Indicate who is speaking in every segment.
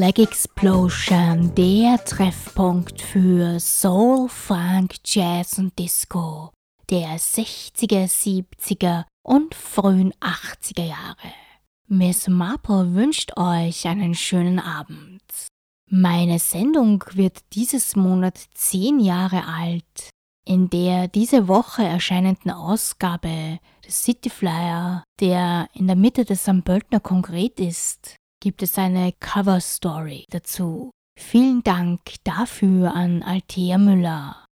Speaker 1: Black Explosion, der Treffpunkt für Soul, Funk, Jazz und Disco der 60er, 70er und frühen 80er Jahre. Miss Marple wünscht euch einen schönen Abend. Meine Sendung wird dieses Monat zehn Jahre alt. In der diese Woche erscheinenden Ausgabe des City Flyer, der in der Mitte des St. Pöltner Konkret ist, gibt es eine Cover Story dazu. Vielen Dank dafür an Althea Müller.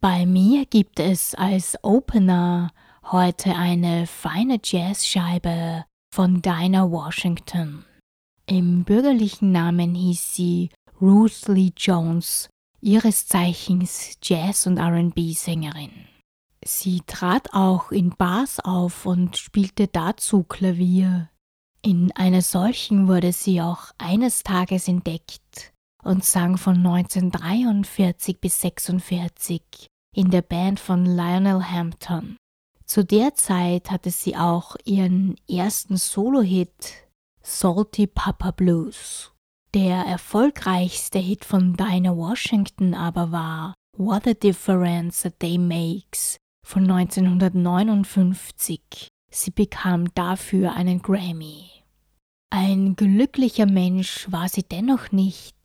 Speaker 1: Bei mir gibt es als Opener heute eine feine Jazzscheibe von Dinah Washington. Im bürgerlichen Namen hieß sie Ruth Lee Jones, ihres Zeichens Jazz- und RB-Sängerin. Sie trat auch in Bars auf und spielte dazu Klavier. In einer solchen wurde sie auch eines Tages entdeckt und sang von 1943 bis 1946 in der Band von Lionel Hampton. Zu der Zeit hatte sie auch ihren ersten Solo-Hit Salty Papa Blues. Der erfolgreichste Hit von Dinah Washington aber war What a Difference a Day Makes von 1959. Sie bekam dafür einen Grammy. Ein glücklicher Mensch war sie dennoch nicht.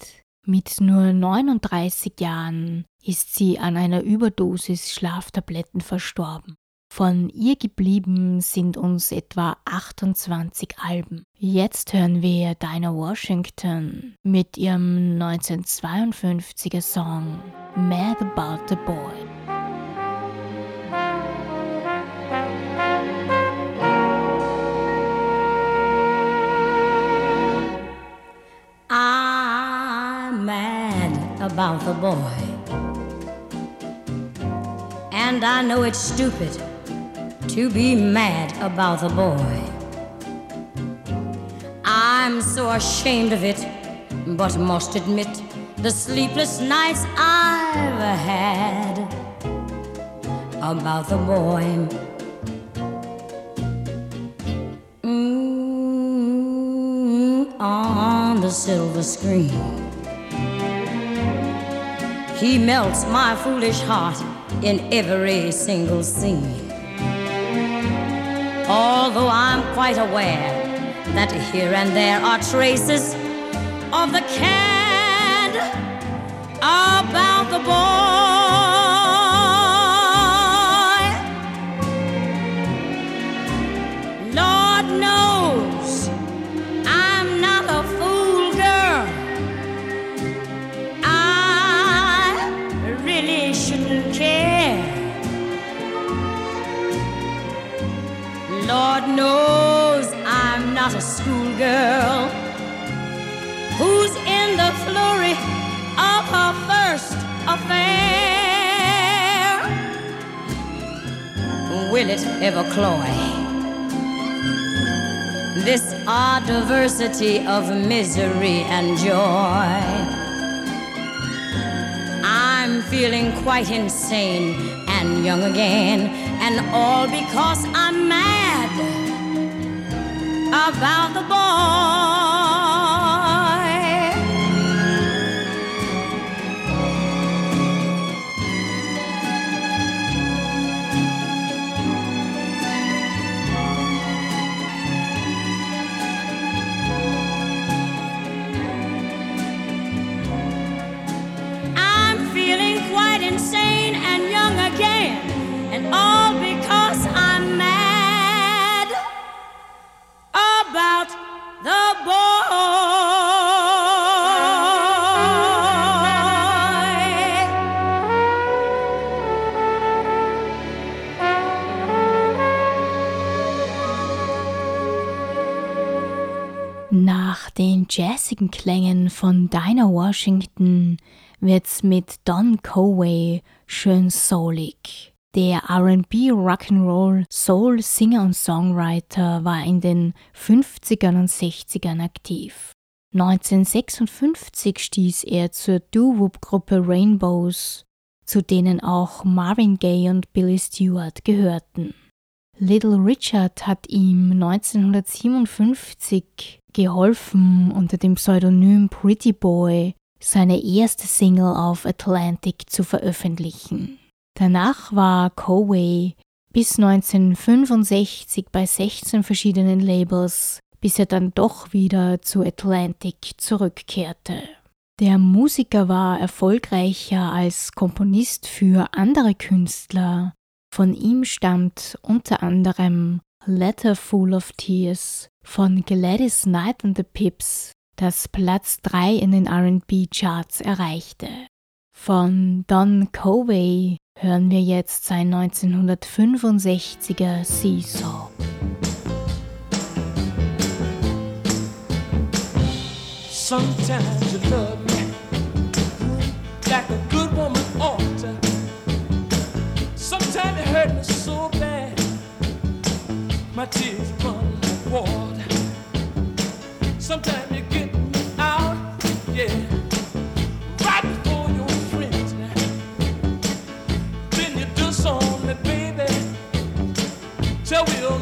Speaker 1: Mit nur 39 Jahren ist sie an einer Überdosis Schlaftabletten verstorben. Von ihr geblieben sind uns etwa 28 Alben. Jetzt hören wir Dinah Washington mit ihrem 1952er Song Mad About the Boy.
Speaker 2: About the boy. And I know it's stupid to be mad about the boy. I'm so ashamed of it, but must admit the sleepless nights I've had about the boy. Mm, mm, on the silver screen. He melts my foolish heart in every single scene. Although I'm quite aware that here and there are traces of the cad about the boy. Knows I'm not a schoolgirl who's in the flurry of her first affair. Will it ever cloy? This odd diversity of misery and joy. I'm feeling quite insane and young again, and all because I'm mad about the boy.
Speaker 1: Jazzigen Klängen von Dinah Washington wird's mit Don Coway schön soulig. Der R&B Rock'n'Roll Soul Singer und Songwriter war in den 50ern und 60ern aktiv. 1956 stieß er zur Doo-Wop-Gruppe Rainbows, zu denen auch Marvin Gaye und Billy Stewart gehörten. Little Richard hat ihm 1957 geholfen, unter dem Pseudonym Pretty Boy seine erste Single auf Atlantic zu veröffentlichen. Danach war Coway bis 1965 bei 16 verschiedenen Labels, bis er dann doch wieder zu Atlantic zurückkehrte. Der Musiker war erfolgreicher als Komponist für andere Künstler. Von ihm stammt unter anderem Letter Full of Tears von Gladys Knight and the Pips, das Platz 3 in den RB-Charts erreichte. Von Don Covey hören wir jetzt sein 1965er Seesaw. Sometimes you love me like a good woman ought to. Sometimes you hurt me so bad, my tears run like water. Sometimes you get me out, yeah. till we're alone again.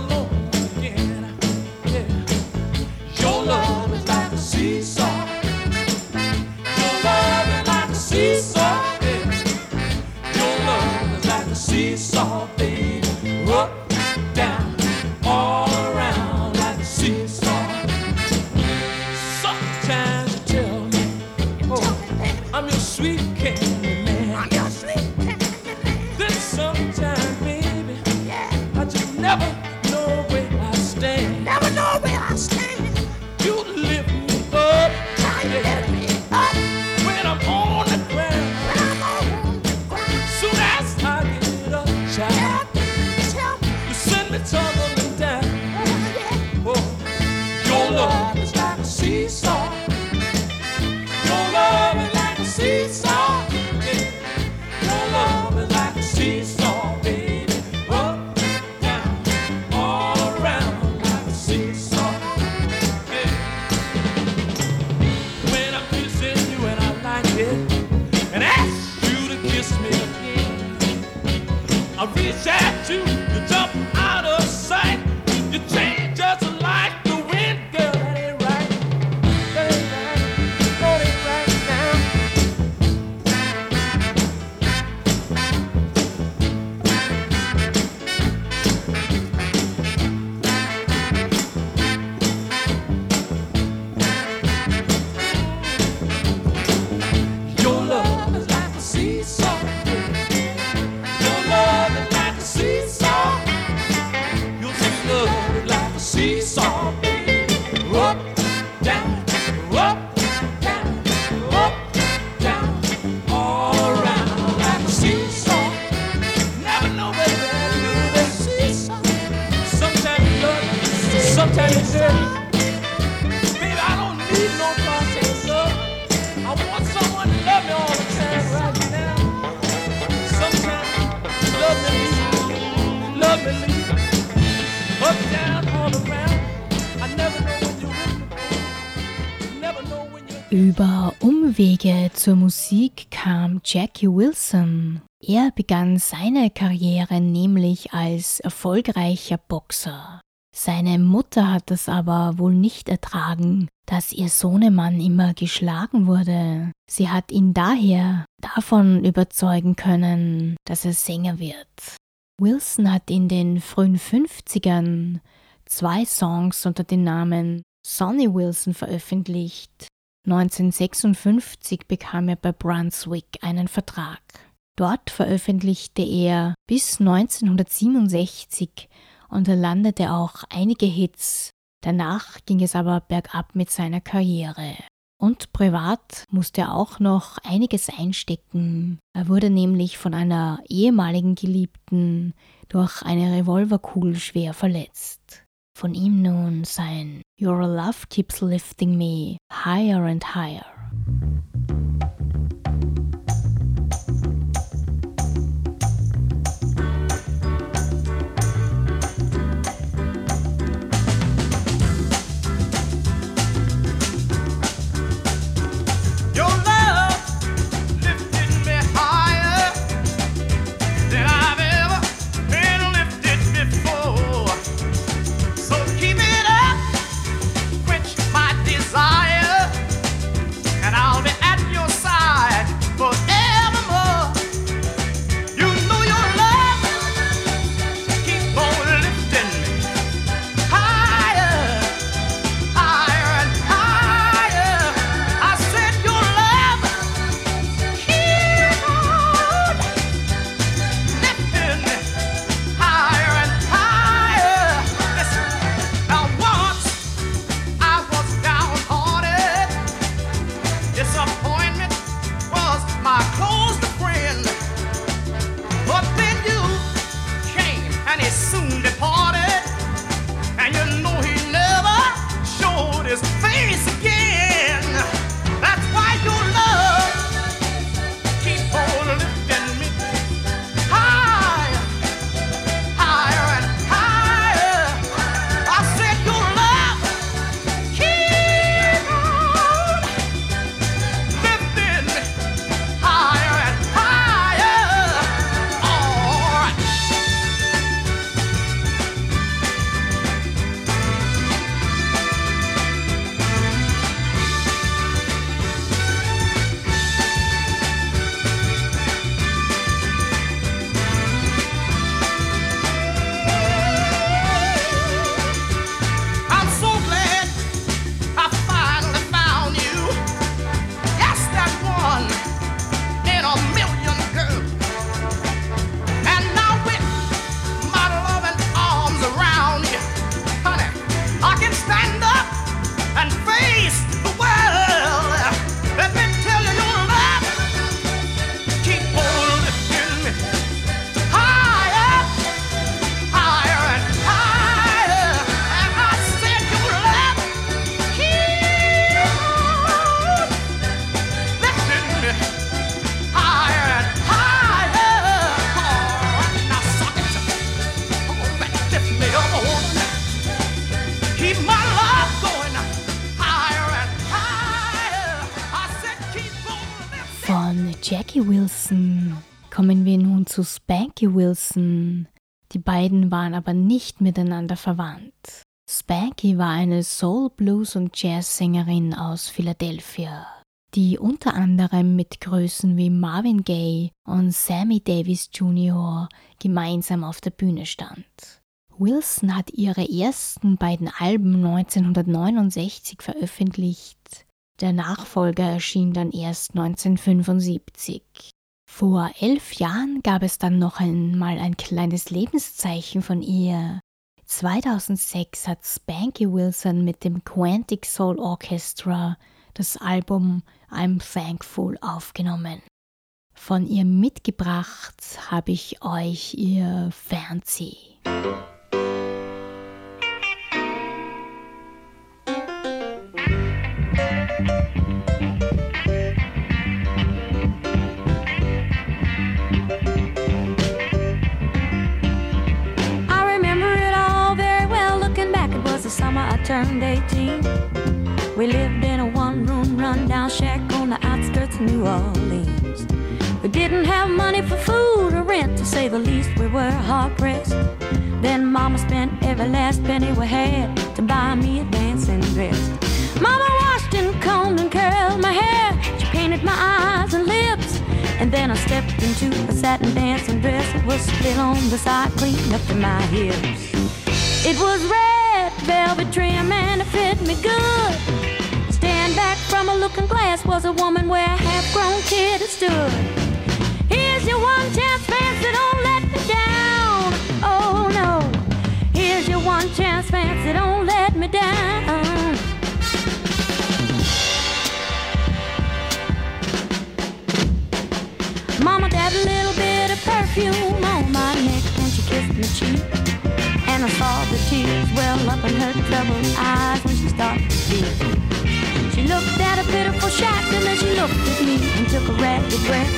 Speaker 1: Jackie Wilson. Er begann seine Karriere nämlich als erfolgreicher Boxer. Seine Mutter hat es aber wohl nicht ertragen, dass ihr Sohnemann immer geschlagen wurde. Sie hat ihn daher davon überzeugen können, dass er Sänger wird. Wilson hat in den frühen 50ern zwei Songs unter dem Namen Sonny Wilson veröffentlicht. 1956 bekam er bei Brunswick einen Vertrag. Dort veröffentlichte er bis 1967 und er landete auch einige Hits. Danach ging es aber bergab mit seiner Karriere. Und privat musste er auch noch einiges einstecken. Er wurde nämlich von einer ehemaligen Geliebten durch eine Revolverkugel schwer verletzt.
Speaker 3: Von ihm nun sein Your Love Keeps Lifting Me Higher and Higher. Zu Spanky Wilson. Die beiden waren aber nicht miteinander verwandt. Spanky war eine Soul, Blues und Jazz-Sängerin aus Philadelphia, die unter anderem mit Größen wie Marvin Gaye und Sammy Davis Jr. gemeinsam auf der Bühne stand. Wilson hat ihre ersten beiden Alben 1969 veröffentlicht. Der Nachfolger erschien dann erst 1975. Vor elf Jahren gab es dann noch einmal ein kleines Lebenszeichen von ihr. 2006 hat Spanky Wilson mit dem Quantic Soul Orchestra das Album I'm Thankful aufgenommen. Von ihr mitgebracht habe ich euch ihr Fancy.
Speaker 4: Turned 18. We lived in a one room rundown shack on the outskirts of New Orleans. We didn't have money for food or rent, to say the least, we were hard pressed. Then Mama spent every last penny we had to buy me a dancing dress. Mama washed and combed and curled my hair. She painted my eyes and lips. And then I stepped into a satin dancing dress. It was split on the side, clean up to my hips. It was red velvet trim and it fit me good. Stand back from a looking glass was a woman where a half-grown kid had stood. Here's your one chance, fancy, don't let me down. Oh no. Here's your one chance, fancy, don't let me down. Tears well up in her troubled eyes when she started to speak. She looked at a pitiful shack and then she looked at me and took a rapid breath.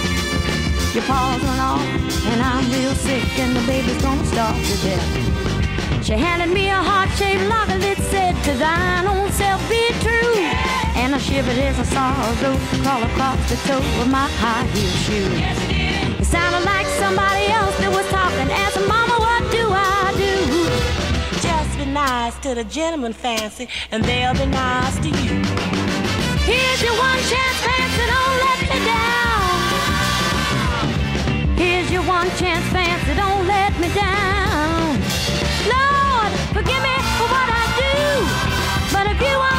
Speaker 4: Your paws are off and I'm real sick and the baby's gonna starve to death. She handed me a heart-shaped locket that said, to thine own self be true. And I shivered as I saw a rope crawl across the toe of my high heel shoe. It sounded like somebody else that was talking, asking, Mama, what
Speaker 5: nice to the gentleman fancy, and they'll be nice to you.
Speaker 4: Here's your one chance, fancy, don't let me down. Here's your one chance, fancy, don't let me down. Lord, forgive me for what I do, but if you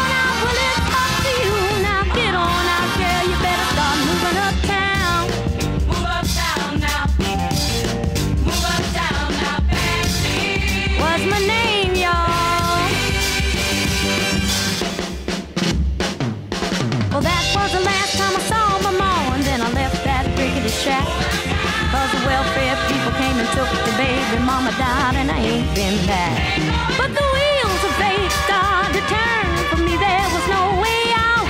Speaker 4: baby. Mama died, and I ain't been back. But the wheels of fate started to turn. For me, there was no way out.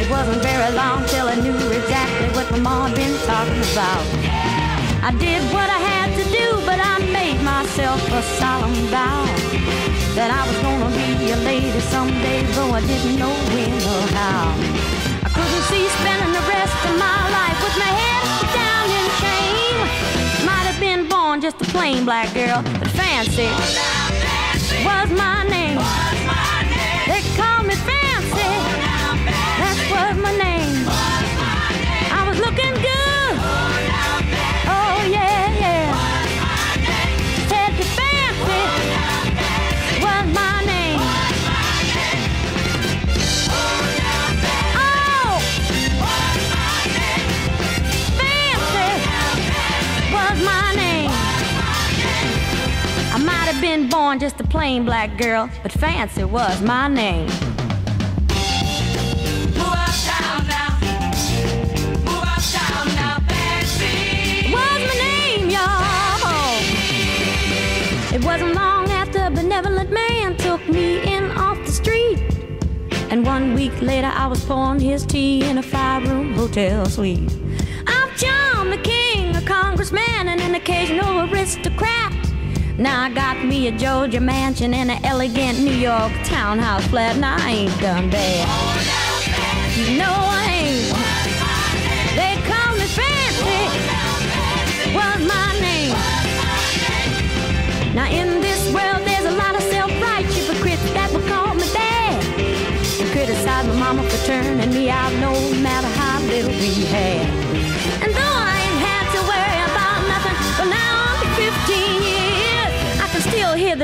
Speaker 4: It wasn't very long till I knew exactly what my mom been talking about. I did what I had to do, but I made myself a solemn vow that I was gonna be a lady someday, though I didn't know when or how. I couldn't see spending the rest of my life with my head down in shame. Been born just a plain black girl, but fancy was my name. They called me fancy. That was my name. Been born just a plain black girl, but fancy was my name.
Speaker 5: Move uptown now. Move uptown now, fancy.
Speaker 4: was my name, y'all. It wasn't long after a benevolent man took me in off the street. And one week later, I was pouring his tea in a five room hotel suite. I'm John McKing, a congressman and an occasional aristocrat. Now I got me a Georgia mansion and an elegant New York townhouse flat, and I ain't done bad. No, I ain't. They call me fancy was my name. Now in this world there's a lot of self-righteous hypocrites that would call me bad and criticize my mama for turning me out no matter how little we had.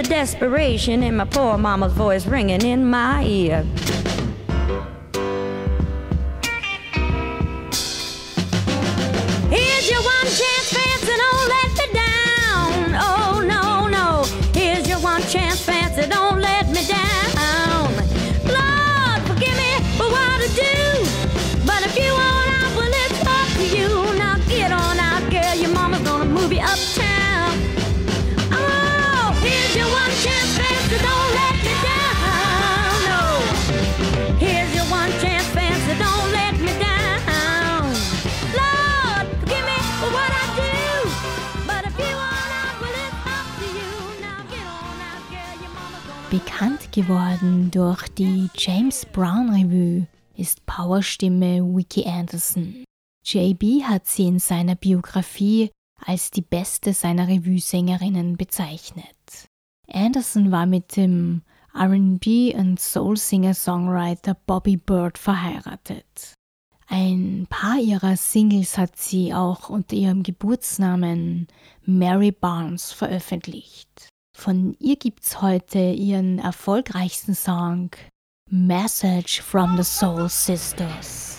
Speaker 4: The desperation in my poor mama's voice ringing in my ear.
Speaker 1: Geworden durch die James Brown Revue ist Powerstimme Vicky Anderson. JB hat sie in seiner Biografie als die beste seiner Revue-Sängerinnen bezeichnet. Anderson war mit dem RB und Soul-Singer-Songwriter Bobby Bird verheiratet. Ein paar ihrer Singles hat sie auch unter ihrem Geburtsnamen Mary Barnes veröffentlicht. Von ihr gibt's heute ihren erfolgreichsten Song Message from the Soul Sisters.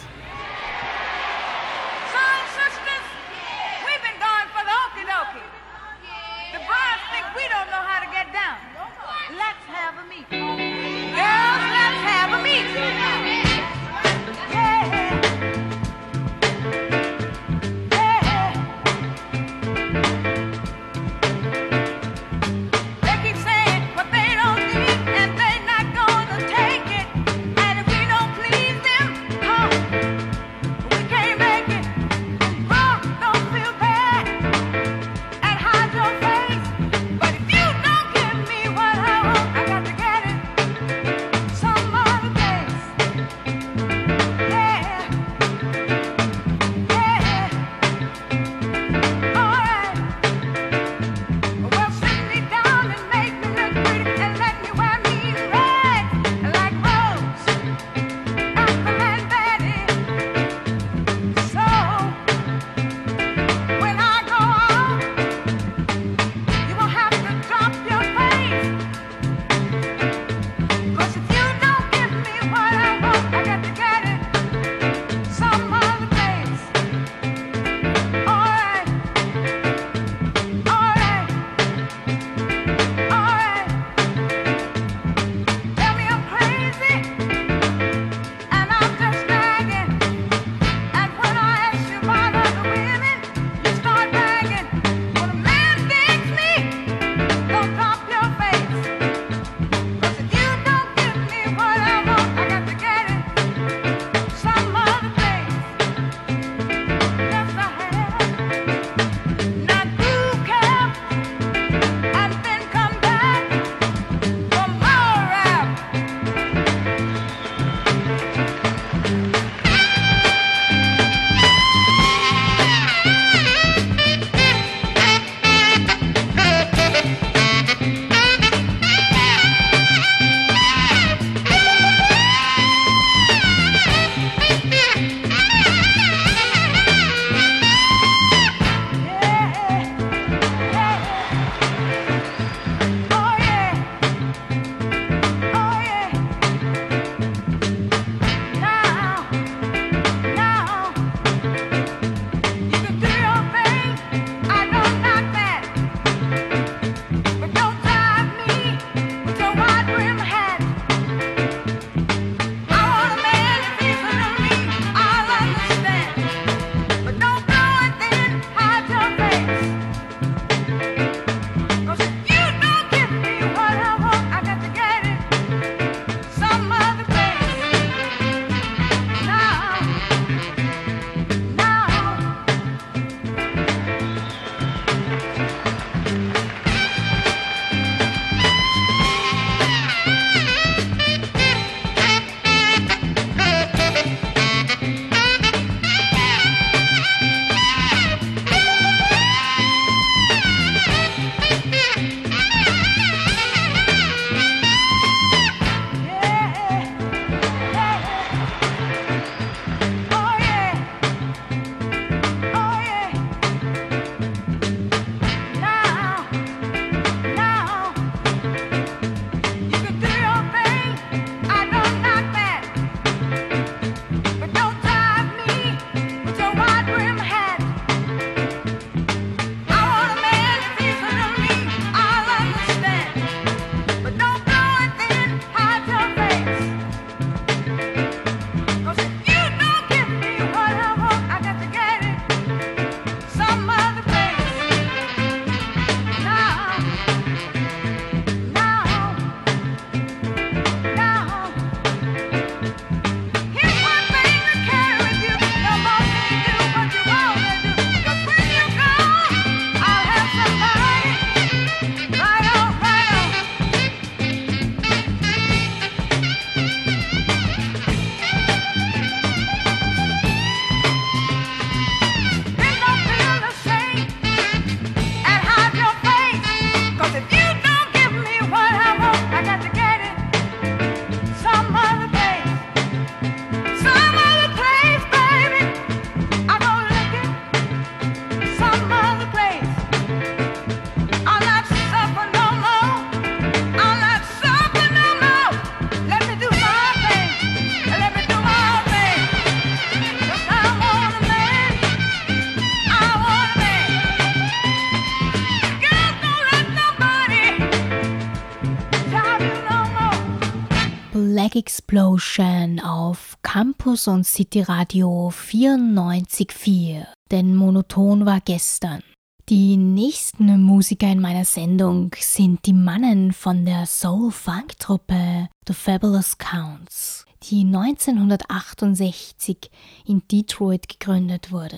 Speaker 1: Explosion auf Campus und City Radio 94.4. Denn monoton war gestern. Die nächsten Musiker in meiner Sendung sind die Mannen von der Soul-Funk-Truppe The Fabulous Counts, die 1968 in Detroit gegründet wurde.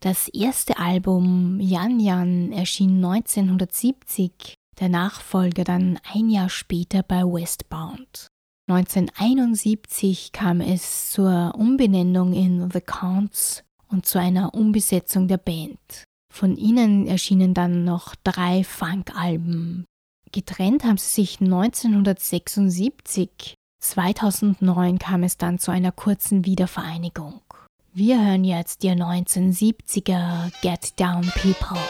Speaker 1: Das erste Album Yan Yan erschien 1970, der Nachfolger dann ein Jahr später bei Westbound. 1971 kam es zur Umbenennung in The Counts und zu einer Umbesetzung der Band. Von ihnen erschienen dann noch drei Funk-Alben. Getrennt haben sie sich 1976. 2009 kam es dann zu einer kurzen Wiedervereinigung. Wir hören jetzt die 1970er Get Down People.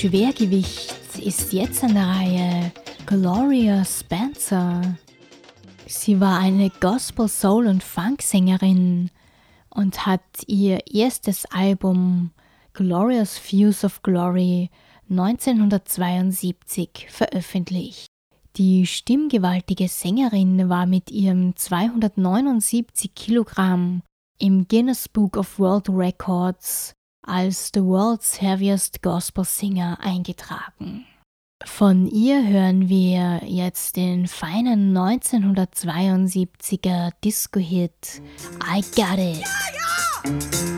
Speaker 1: Schwergewicht ist jetzt an der Reihe Gloria Spencer. Sie war eine Gospel, Soul und Funk-Sängerin und hat ihr erstes Album Glorious Views of Glory 1972 veröffentlicht. Die stimmgewaltige Sängerin war mit ihrem 279 Kilogramm im Guinness Book of World Records als The World's Heaviest Gospel Singer eingetragen. Von ihr hören wir jetzt den feinen 1972er Disco-Hit I Got It. Ja, ja.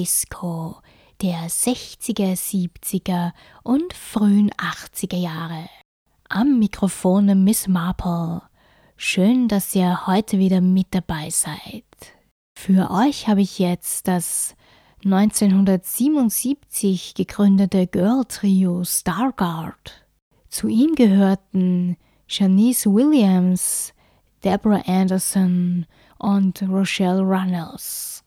Speaker 1: Disco der 60er, 70er und frühen 80er Jahre. Am Mikrofon Miss Marple. Schön, dass ihr heute wieder mit dabei seid. Für euch habe ich jetzt das 1977 gegründete Girl Trio Stargard. Zu ihm gehörten Janice Williams, Deborah Anderson und Rochelle Runnels.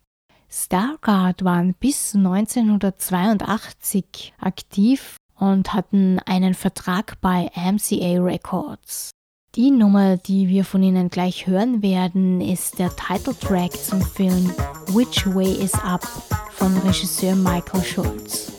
Speaker 1: Stargard waren bis 1982 aktiv und hatten einen Vertrag bei MCA Records. Die Nummer, die wir von ihnen gleich hören werden, ist der Titeltrack zum Film Which Way is Up von Regisseur Michael Schulz.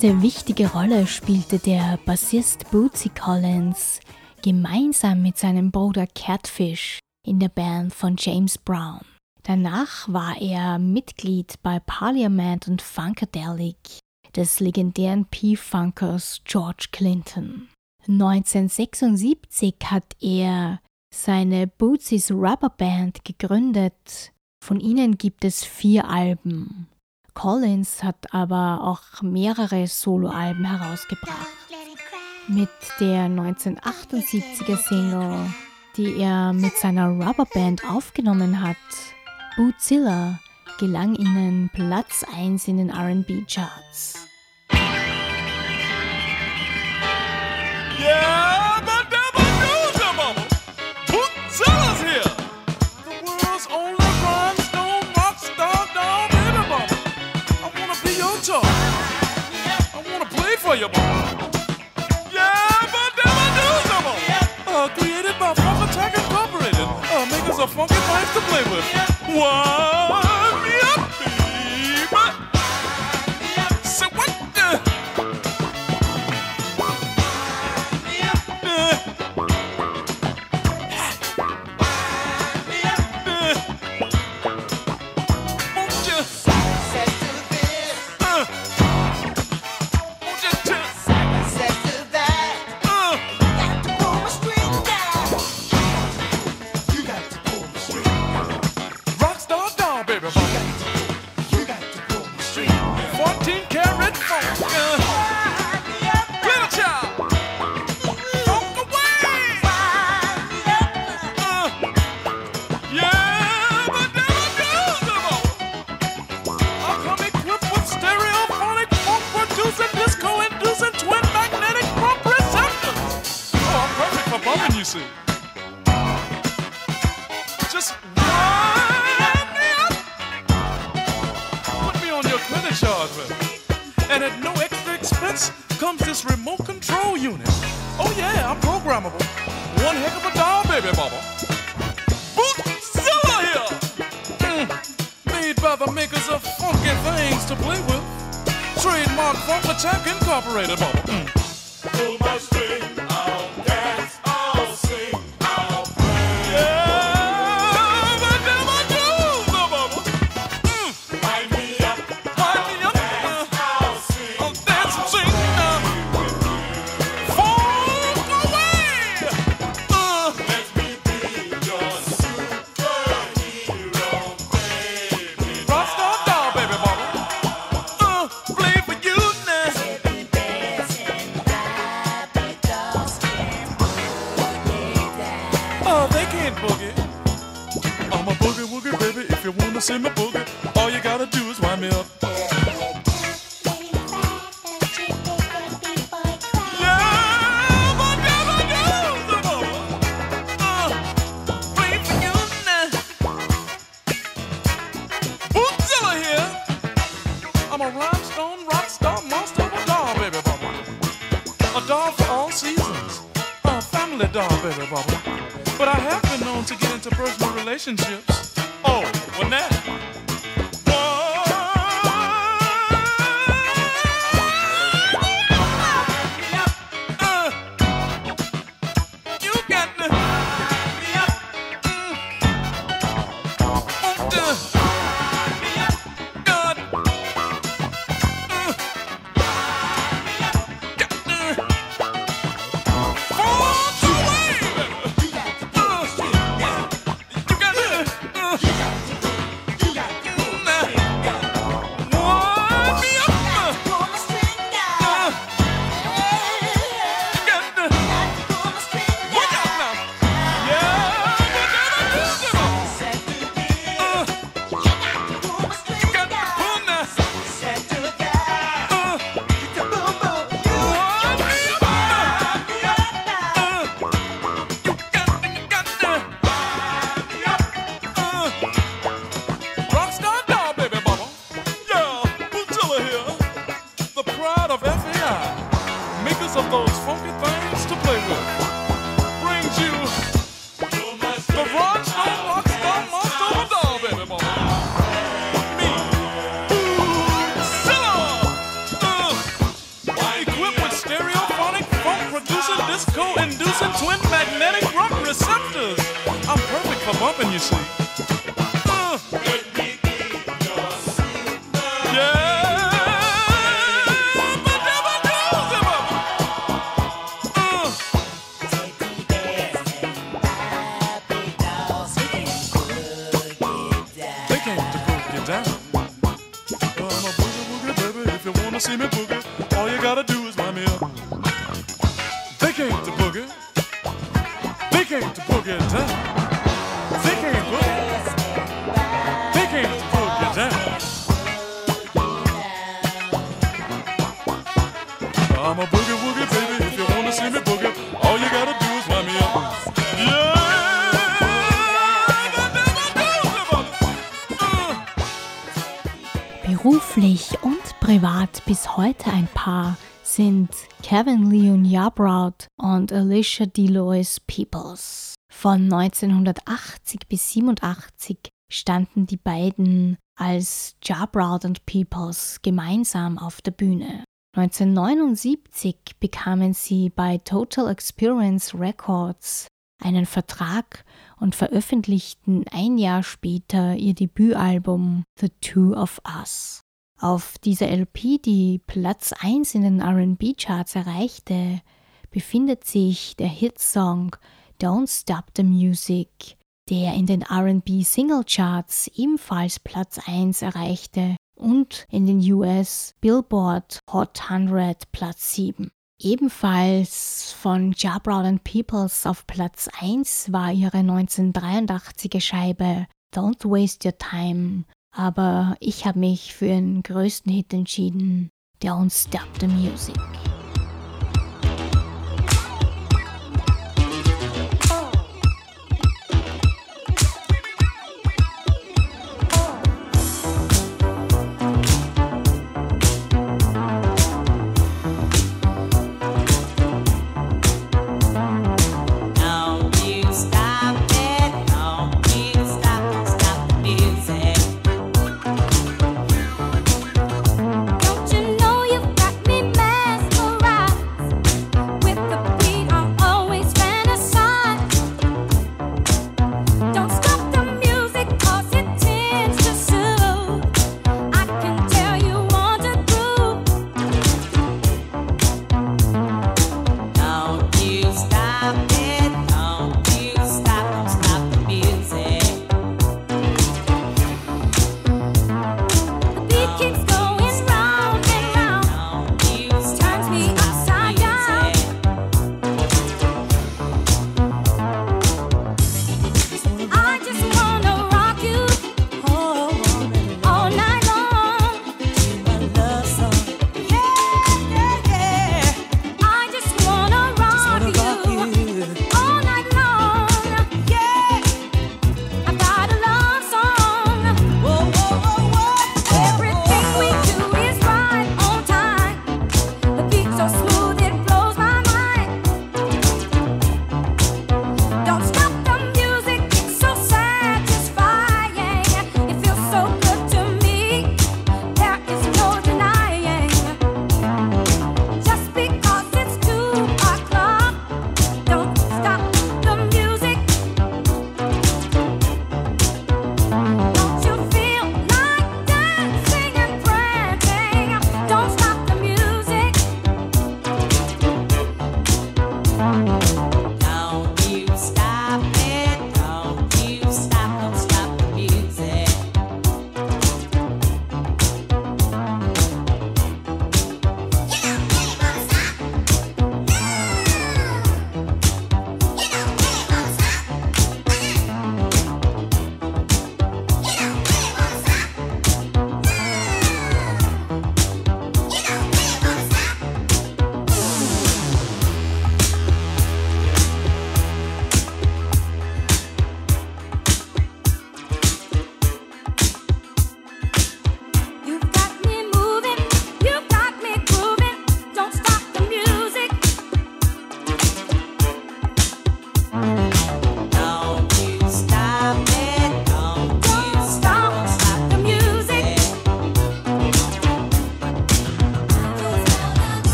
Speaker 1: Erste wichtige Rolle spielte der Bassist Bootsy Collins gemeinsam mit seinem Bruder Catfish in der Band von James Brown. Danach war er Mitglied bei Parliament und Funkadelic des legendären P-Funkers George Clinton. 1976 hat er seine Bootsy's Rubber Band gegründet. Von ihnen gibt es vier Alben. Collins hat aber auch mehrere Soloalben herausgebracht. Mit der 1978er Single, die er mit seiner Rubberband aufgenommen hat, Bootzilla, gelang ihnen Platz 1 in den RB-Charts.
Speaker 6: Yeah! enjoyable. Yeah, but them are doable. Yeah. Uh, created by Funk Attack Incorporated. Uh, make us funky life to play with. Whoa. bubble. But I have been known to get into personal relationships. Oh, well now. See me boogie,
Speaker 1: bis heute ein Paar sind Kevin Leon Yarbrough und Alicia Delois Peoples. Von 1980 bis 87 standen die beiden als Yarbrough und Peoples gemeinsam auf der Bühne. 1979 bekamen sie bei Total Experience Records einen Vertrag und veröffentlichten ein Jahr später ihr Debütalbum The Two of Us. Auf dieser LP, die Platz 1 in den RB-Charts erreichte, befindet sich der Hitsong Don't Stop the Music, der in den RB Singlecharts ebenfalls Platz 1 erreichte und in den US Billboard Hot 100 Platz 7. Ebenfalls von Jabrow and Peoples auf Platz 1 war ihre 1983er Scheibe Don't Waste Your Time, aber ich habe mich für den größten Hit entschieden, Don't Stop the Music.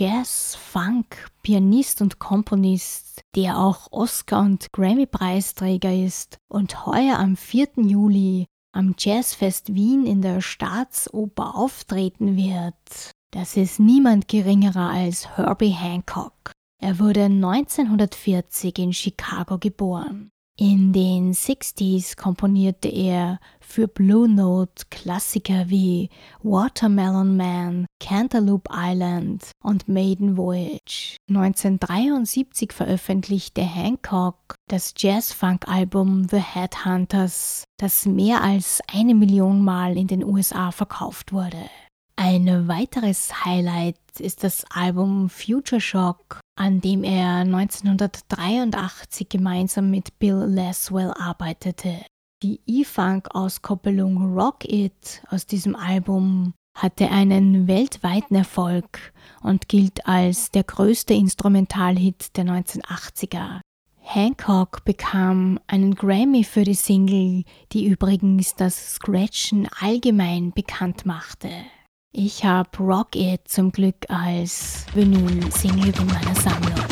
Speaker 1: Genialer Jazz-Funk-Pianist und Komponist, der auch Oscar- und Grammy-Preisträger ist und heuer am 4. Juli am Jazzfest Wien in der Staatsoper auftreten wird. Das ist niemand geringerer als Herbie Hancock. Er wurde 1940 in Chicago geboren. In den 60s komponierte er für Blue Note Klassiker wie Watermelon Man, Cantaloupe Island und Maiden Voyage. 1973 veröffentlichte Hancock das Jazz-Funk-Album The Headhunters, das mehr als eine Million Mal in den USA verkauft wurde. Ein weiteres Highlight ist das Album Future Shock, an dem er 1983 gemeinsam mit Bill Laswell arbeitete. Die E-Funk-Auskoppelung Rock It aus diesem Album hatte einen weltweiten Erfolg und gilt als der größte Instrumentalhit der 1980er. Hancock bekam einen Grammy für die Single, die übrigens das Scratchen allgemein bekannt machte. Ich habe Rock It zum Glück als Vinyl-Single in meiner Sammlung.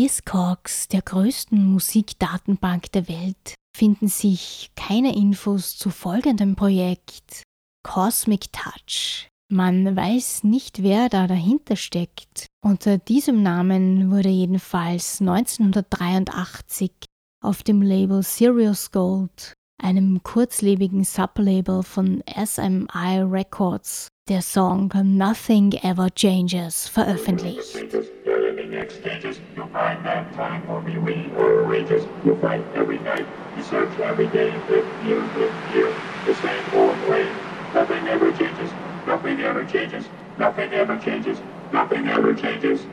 Speaker 1: Discogs, der größten Musikdatenbank der Welt, finden sich keine Infos zu folgendem Projekt Cosmic Touch. Man weiß nicht, wer da dahinter steckt. Unter diesem Namen wurde jedenfalls 1983 auf dem Label Sirius Gold, einem kurzlebigen Sublabel von SMI Records, der Song Nothing Ever Changes veröffentlicht.
Speaker 7: Nothing ever changes, nothing ever changes, nothing ever changes.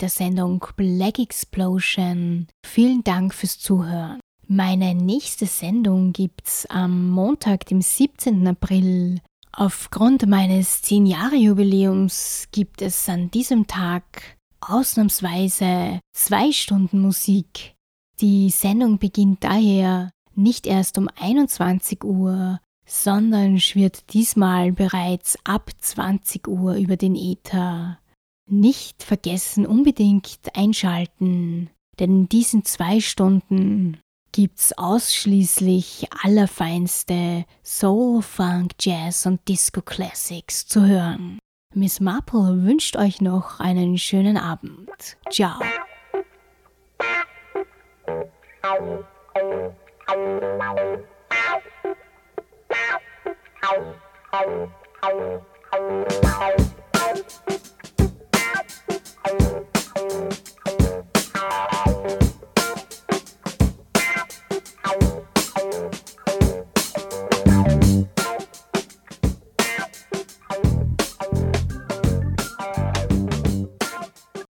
Speaker 1: Der Sendung Black Explosion. Vielen Dank fürs Zuhören. Meine nächste Sendung gibt's am Montag, dem 17. April. Aufgrund meines 10-Jahre-Jubiläums gibt es an diesem Tag ausnahmsweise zwei Stunden Musik. Die Sendung beginnt daher nicht erst um 21 Uhr, sondern schwirrt diesmal bereits ab 20 Uhr über den Äther. Nicht vergessen, unbedingt einschalten, denn in diesen zwei Stunden gibt's ausschließlich allerfeinste Soul, Funk, Jazz und Disco Classics zu hören. Miss Marple wünscht euch noch einen schönen Abend. Ciao.